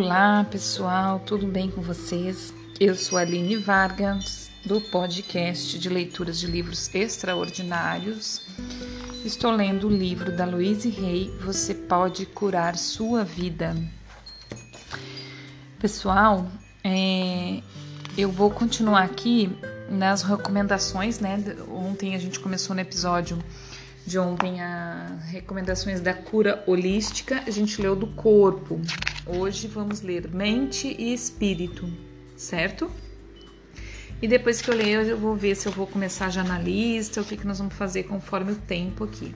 Olá pessoal, tudo bem com vocês? Eu sou Aline Vargas, do podcast de leituras de livros extraordinários. Estou lendo o livro da Louise Rey, Você Pode Curar Sua Vida. Pessoal, é, eu vou continuar aqui nas recomendações, né? Ontem a gente começou no episódio de ontem as recomendações da cura holística, a gente leu do corpo. Hoje vamos ler mente e espírito, certo? E depois que eu ler, eu vou ver se eu vou começar já na lista, o que, que nós vamos fazer conforme o tempo aqui.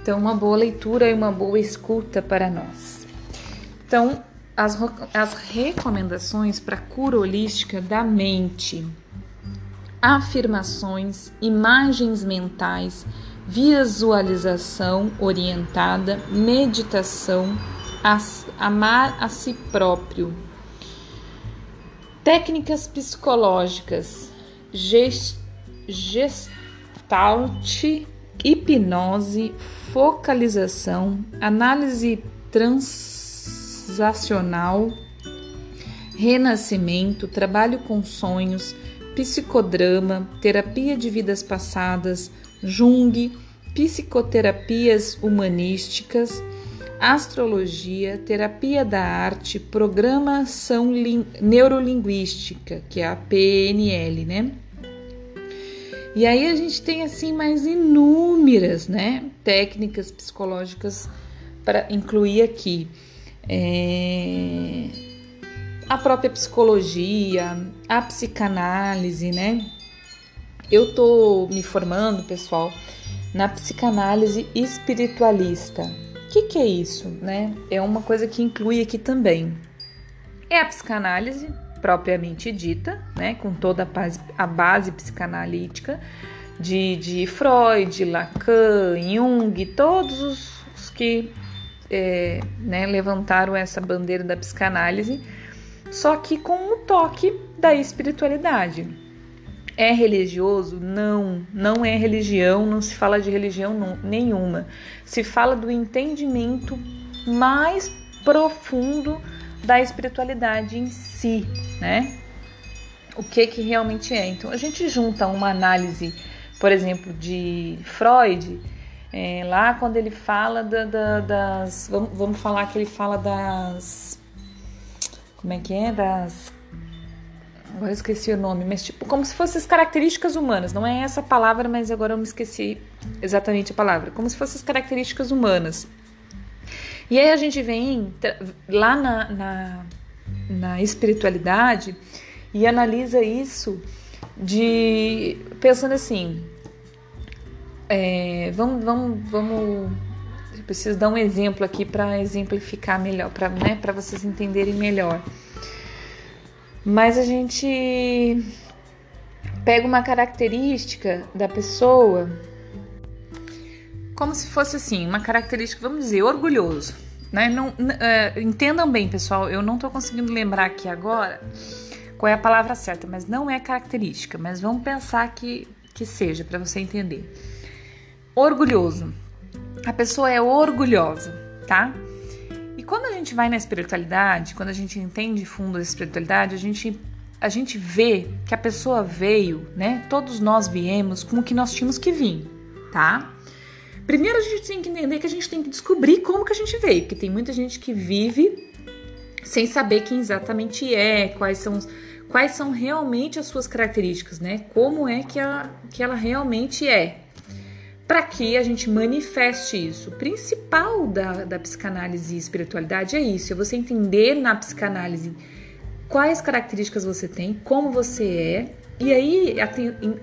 Então, uma boa leitura e uma boa escuta para nós. Então, as, as recomendações para cura holística da mente, afirmações, imagens mentais, visualização orientada, meditação, amar a si próprio. Técnicas psicológicas, gest, gestalt, hipnose, focalização, análise transacional, renascimento, trabalho com sonhos, psicodrama, terapia de vidas passadas, Jung, psicoterapias humanísticas, astrologia, terapia da arte, programação neurolinguística, que é a PNL, né? E aí a gente tem assim mais inúmeras, né, técnicas psicológicas para incluir aqui. É... A própria psicologia, a psicanálise, né? Eu tô me formando, pessoal, na psicanálise espiritualista. O que, que é isso, né? É uma coisa que inclui aqui também. É a psicanálise propriamente dita, né? Com toda a base, a base psicanalítica de, de Freud, Lacan, Jung, todos os, os que é, né, levantaram essa bandeira da psicanálise, só que com o toque da espiritualidade. É religioso? Não, não é religião, não se fala de religião nenhuma. Se fala do entendimento mais profundo da espiritualidade em si, né? O que que realmente é. Então a gente junta uma análise, por exemplo, de Freud, é, lá quando ele fala da, da, das. Vamos, vamos falar que ele fala das. Como é que é? Das agora eu esqueci o nome, mas tipo, como se fossem as características humanas. Não é essa palavra, mas agora eu me esqueci exatamente a palavra. Como se fossem as características humanas. E aí a gente vem lá na, na, na espiritualidade e analisa isso de pensando assim. É, vamos, vamos, vamos. Eu preciso dar um exemplo aqui para exemplificar melhor, para né, vocês entenderem melhor. Mas a gente pega uma característica da pessoa como se fosse assim, uma característica, vamos dizer, orgulhoso. Né? Não, uh, entendam bem, pessoal, eu não estou conseguindo lembrar aqui agora qual é a palavra certa, mas não é característica, mas vamos pensar que, que seja, para você entender. Orgulhoso. A pessoa é orgulhosa, tá? Quando a gente vai na espiritualidade, quando a gente entende fundo da espiritualidade, a gente a gente vê que a pessoa veio, né? Todos nós viemos com o que nós tínhamos que vir, tá? Primeiro a gente tem que entender que a gente tem que descobrir como que a gente veio, porque tem muita gente que vive sem saber quem exatamente é, quais são quais são realmente as suas características, né? Como é que ela, que ela realmente é para que a gente manifeste isso. O principal da, da psicanálise e espiritualidade é isso: é você entender na psicanálise quais características você tem, como você é, e aí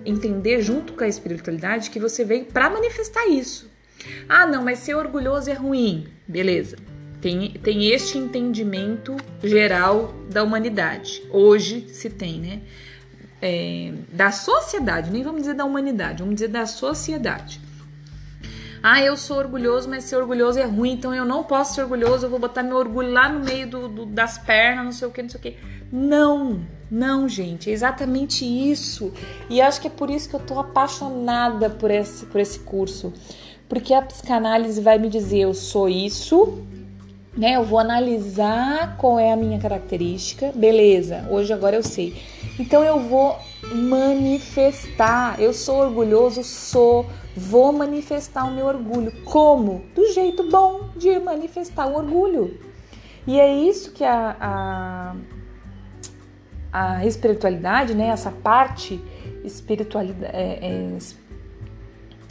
entender junto com a espiritualidade que você veio para manifestar isso. Ah, não, mas ser orgulhoso é ruim. Beleza. Tem, tem este entendimento geral da humanidade. Hoje se tem, né? É, da sociedade, nem vamos dizer da humanidade, vamos dizer da sociedade. Ah, eu sou orgulhoso, mas ser orgulhoso é ruim, então eu não posso ser orgulhoso, eu vou botar meu orgulho lá no meio do, do, das pernas, não sei o que, não sei o que. Não, não, gente, é exatamente isso. E acho que é por isso que eu tô apaixonada por esse, por esse curso. Porque a psicanálise vai me dizer, eu sou isso, né? Eu vou analisar qual é a minha característica, beleza, hoje agora eu sei. Então eu vou manifestar. Eu sou orgulhoso, sou, vou manifestar o meu orgulho. Como? Do jeito bom de manifestar o orgulho. E é isso que a, a, a espiritualidade, né? Essa parte espiritualidade, é, é,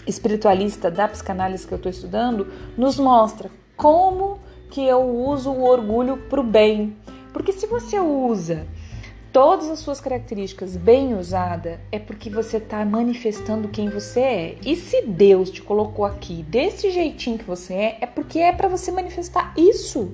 espiritualista da psicanálise que eu estou estudando nos mostra como que eu uso o orgulho para o bem. Porque se você usa todas as suas características bem usada, é porque você está manifestando quem você é. E se Deus te colocou aqui desse jeitinho que você é, é porque é para você manifestar isso.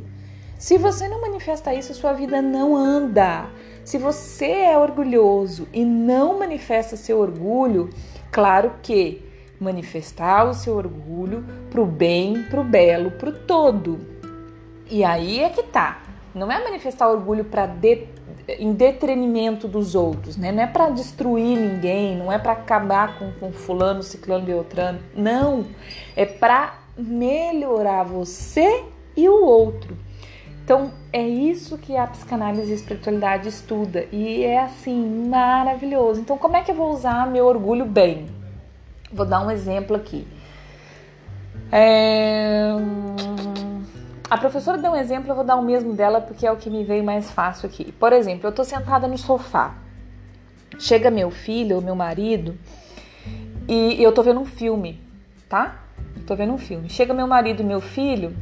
Se você não manifesta isso, sua vida não anda. Se você é orgulhoso e não manifesta seu orgulho, claro que manifestar o seu orgulho pro bem, pro belo, pro todo. E aí é que tá. Não é manifestar orgulho para de, em detrimento dos outros, né? Não é para destruir ninguém, não é para acabar com, com fulano, ciclano, beltrano. Não, é para melhorar você e o outro. Então, é isso que a psicanálise e a espiritualidade estuda e é assim maravilhoso. Então, como é que eu vou usar meu orgulho bem? Vou dar um exemplo aqui. É a professora deu um exemplo, eu vou dar o mesmo dela porque é o que me veio mais fácil aqui. Por exemplo, eu tô sentada no sofá. Chega meu filho ou meu marido e eu tô vendo um filme, tá? tô vendo um filme. Chega meu marido e meu filho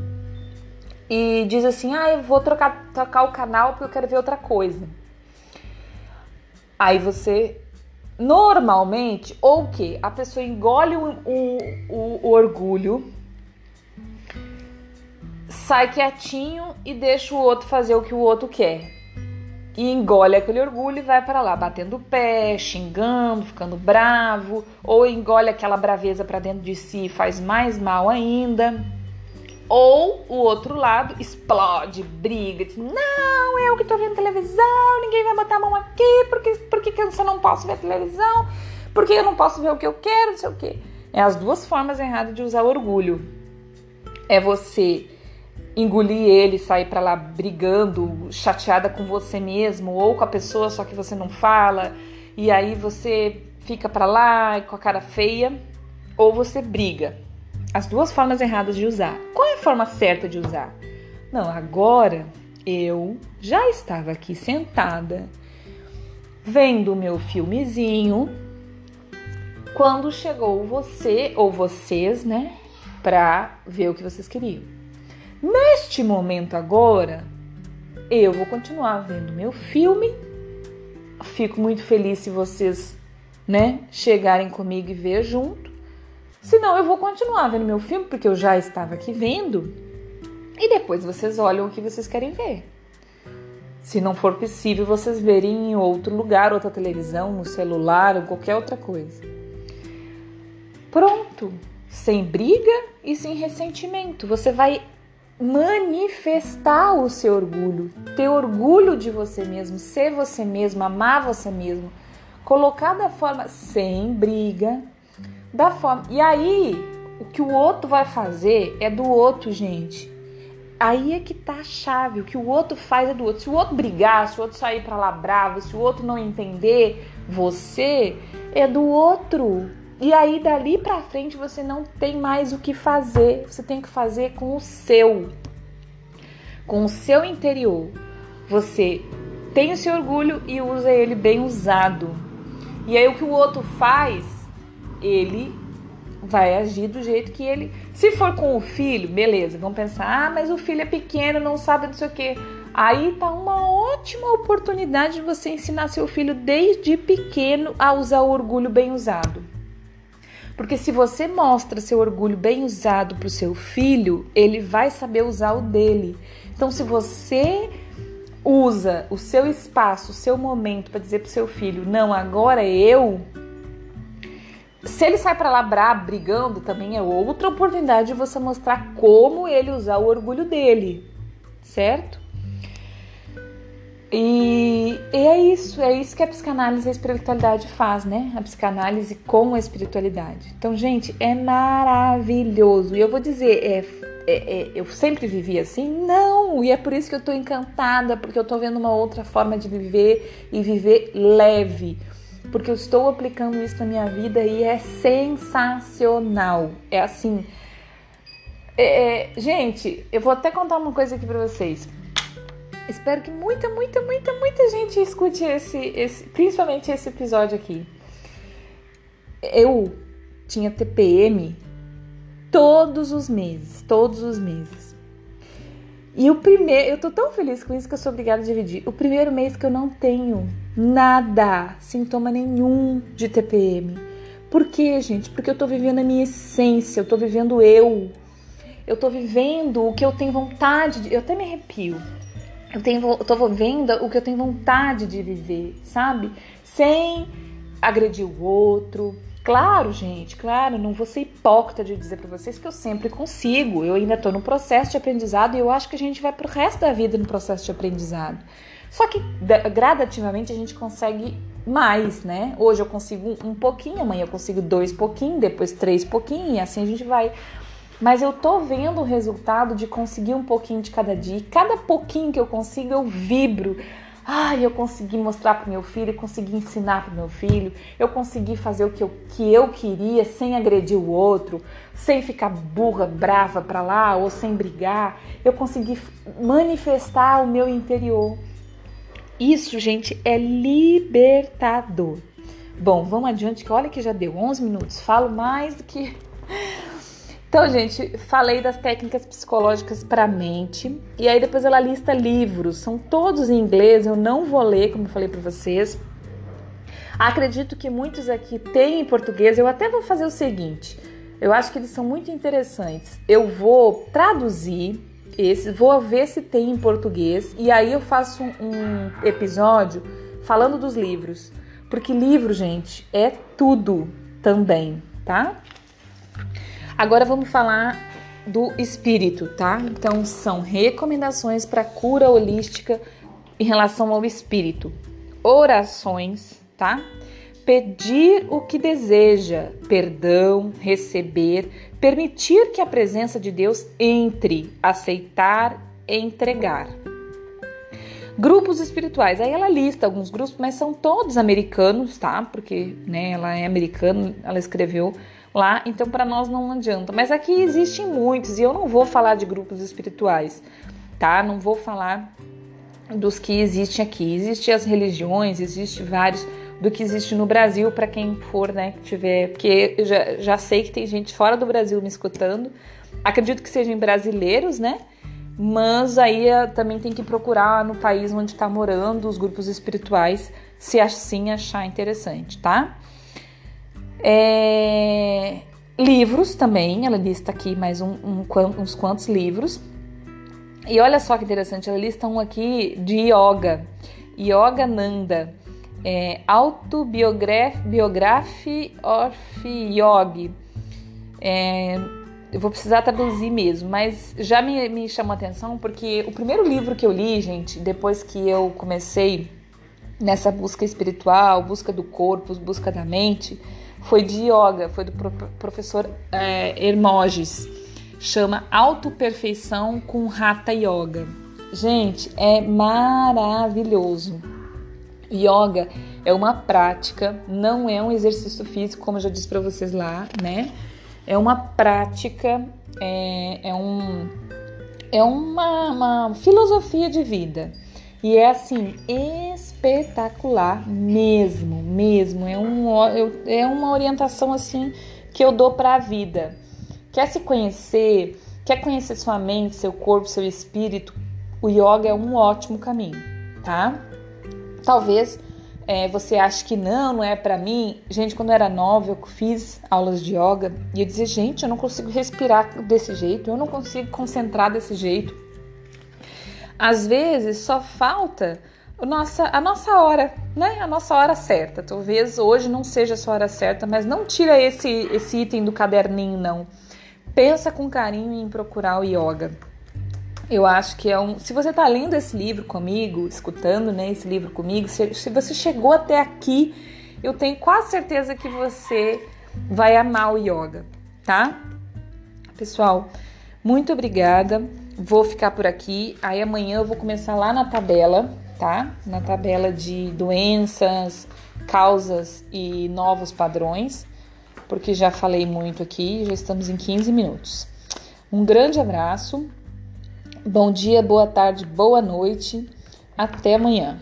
e diz assim: "Ah, eu vou trocar, trocar o canal porque eu quero ver outra coisa". Aí você normalmente ou o que? A pessoa engole o, o, o orgulho sai quietinho e deixa o outro fazer o que o outro quer. E engole aquele orgulho e vai para lá, batendo o pé, xingando, ficando bravo, ou engole aquela braveza para dentro de si e faz mais mal ainda. Ou o outro lado explode, briga, diz: Não, eu que tô vendo televisão, ninguém vai botar a mão aqui, porque, porque eu não posso ver televisão, porque eu não posso ver o que eu quero, não sei o quê. É as duas formas erradas de usar orgulho. É você engolir ele, sair para lá brigando, chateada com você mesmo ou com a pessoa só que você não fala, e aí você fica para lá com a cara feia, ou você briga. As duas formas erradas de usar. Qual é a forma certa de usar? Não, agora eu já estava aqui sentada vendo o meu filmezinho quando chegou você ou vocês, né, para ver o que vocês queriam. Neste momento agora, eu vou continuar vendo meu filme. Fico muito feliz se vocês, né, chegarem comigo e ver junto. Senão eu vou continuar vendo meu filme porque eu já estava aqui vendo. E depois vocês olham o que vocês querem ver. Se não for possível, vocês verem em outro lugar, outra televisão, no celular ou qualquer outra coisa. Pronto, sem briga e sem ressentimento. Você vai manifestar o seu orgulho, ter orgulho de você mesmo, ser você mesmo, amar você mesmo, colocar da forma sem briga, da forma. E aí, o que o outro vai fazer é do outro, gente. Aí é que tá a chave, o que o outro faz é do outro. Se o outro brigar, se o outro sair para lá bravo, se o outro não entender você, é do outro. E aí dali para frente você não tem mais o que fazer, você tem que fazer com o seu, com o seu interior. Você tem o seu orgulho e usa ele bem usado. E aí o que o outro faz, ele vai agir do jeito que ele. Se for com o filho, beleza, vamos pensar, ah, mas o filho é pequeno, não sabe não sei o quê. Aí tá uma ótima oportunidade de você ensinar seu filho desde pequeno a usar o orgulho bem usado. Porque se você mostra seu orgulho bem usado para o seu filho, ele vai saber usar o dele. Então, se você usa o seu espaço, o seu momento para dizer para o seu filho, não, agora é eu. Se ele sai para lá brabo, brigando, também é outra oportunidade de você mostrar como ele usar o orgulho dele, certo? E, e, é isso, é isso que a psicanálise e a espiritualidade faz, né? A psicanálise com a espiritualidade. Então, gente, é maravilhoso. E eu vou dizer, é é, é, eu sempre vivi assim? Não, e é por isso que eu tô encantada, porque eu tô vendo uma outra forma de viver e viver leve. Porque eu estou aplicando isso na minha vida e é sensacional. É assim. É, é gente, eu vou até contar uma coisa aqui pra vocês. Espero que muita, muita, muita, muita gente escute esse, esse, principalmente esse episódio aqui. Eu tinha TPM todos os meses, todos os meses. E o primeiro, eu tô tão feliz com isso que eu sou obrigada a dividir. O primeiro mês que eu não tenho nada, sintoma nenhum de TPM. Por quê, gente? Porque eu tô vivendo a minha essência, eu tô vivendo eu. Eu tô vivendo o que eu tenho vontade de. Eu até me arrepio eu, tenho, tô vendo o que eu tenho vontade de viver, sabe? Sem agredir o outro. Claro, gente, claro, não vou ser hipócrita de dizer para vocês que eu sempre consigo. Eu ainda tô no processo de aprendizado e eu acho que a gente vai pro resto da vida no processo de aprendizado. Só que gradativamente a gente consegue mais, né? Hoje eu consigo um pouquinho, amanhã eu consigo dois pouquinho, depois três pouquinho, e assim a gente vai mas eu tô vendo o resultado de conseguir um pouquinho de cada dia. E cada pouquinho que eu consigo, eu vibro. Ai, eu consegui mostrar para meu filho, consegui ensinar para meu filho, eu consegui fazer o que eu, que eu queria sem agredir o outro, sem ficar burra, brava para lá ou sem brigar. Eu consegui manifestar o meu interior. Isso, gente, é libertador. Bom, vamos adiante que olha que já deu 11 minutos. Falo mais do que então, gente, falei das técnicas psicológicas para a mente e aí depois ela lista livros, são todos em inglês, eu não vou ler, como eu falei para vocês. Acredito que muitos aqui têm em português. Eu até vou fazer o seguinte, eu acho que eles são muito interessantes. Eu vou traduzir esse, vou ver se tem em português e aí eu faço um episódio falando dos livros, porque livro, gente, é tudo também, tá? Agora vamos falar do espírito, tá? Então são recomendações para cura holística em relação ao espírito. Orações, tá? Pedir o que deseja, perdão, receber, permitir que a presença de Deus entre, aceitar entregar. Grupos espirituais. Aí ela lista alguns grupos, mas são todos americanos, tá? Porque, né, ela é americana, ela escreveu lá, então para nós não adianta. Mas aqui existem muitos e eu não vou falar de grupos espirituais, tá? Não vou falar dos que existem aqui. Existem as religiões, existe vários do que existe no Brasil para quem for, né, que tiver, porque eu já, já sei que tem gente fora do Brasil me escutando. Acredito que sejam brasileiros, né? Mas aí eh, também tem que procurar no país onde está morando os grupos espirituais, se assim achar interessante, tá? É, livros também, ela lista aqui mais um, um, uns quantos livros. E olha só que interessante, ela lista um aqui de yoga, Yoga Nanda, é, Autobiography of Yogi. É, eu vou precisar traduzir mesmo, mas já me, me chamou a atenção porque o primeiro livro que eu li, gente, depois que eu comecei nessa busca espiritual, busca do corpo, busca da mente, foi de yoga, foi do professor é, Hermógenes. Chama Autoperfeição com Hatha Yoga. Gente, é maravilhoso. Yoga é uma prática, não é um exercício físico, como eu já disse para vocês lá, né? É uma prática, é, é, um, é uma, uma filosofia de vida. E é assim, espetacular mesmo, mesmo. É, um, é uma orientação assim que eu dou para a vida. Quer se conhecer, quer conhecer sua mente, seu corpo, seu espírito, o yoga é um ótimo caminho, tá? Talvez é, você ache que não, não é para mim. Gente, quando eu era nova, eu fiz aulas de yoga e eu dizia, gente, eu não consigo respirar desse jeito, eu não consigo concentrar desse jeito. Às vezes só falta a nossa, a nossa hora, né? A nossa hora certa. Talvez hoje não seja a sua hora certa, mas não tira esse, esse item do caderninho, não. Pensa com carinho em procurar o yoga. Eu acho que é um. Se você está lendo esse livro comigo, escutando né, esse livro comigo, se, se você chegou até aqui, eu tenho quase certeza que você vai amar o yoga, tá? Pessoal, Muito obrigada. Vou ficar por aqui. Aí amanhã eu vou começar lá na tabela, tá? Na tabela de doenças, causas e novos padrões, porque já falei muito aqui, já estamos em 15 minutos. Um grande abraço. Bom dia, boa tarde, boa noite. Até amanhã.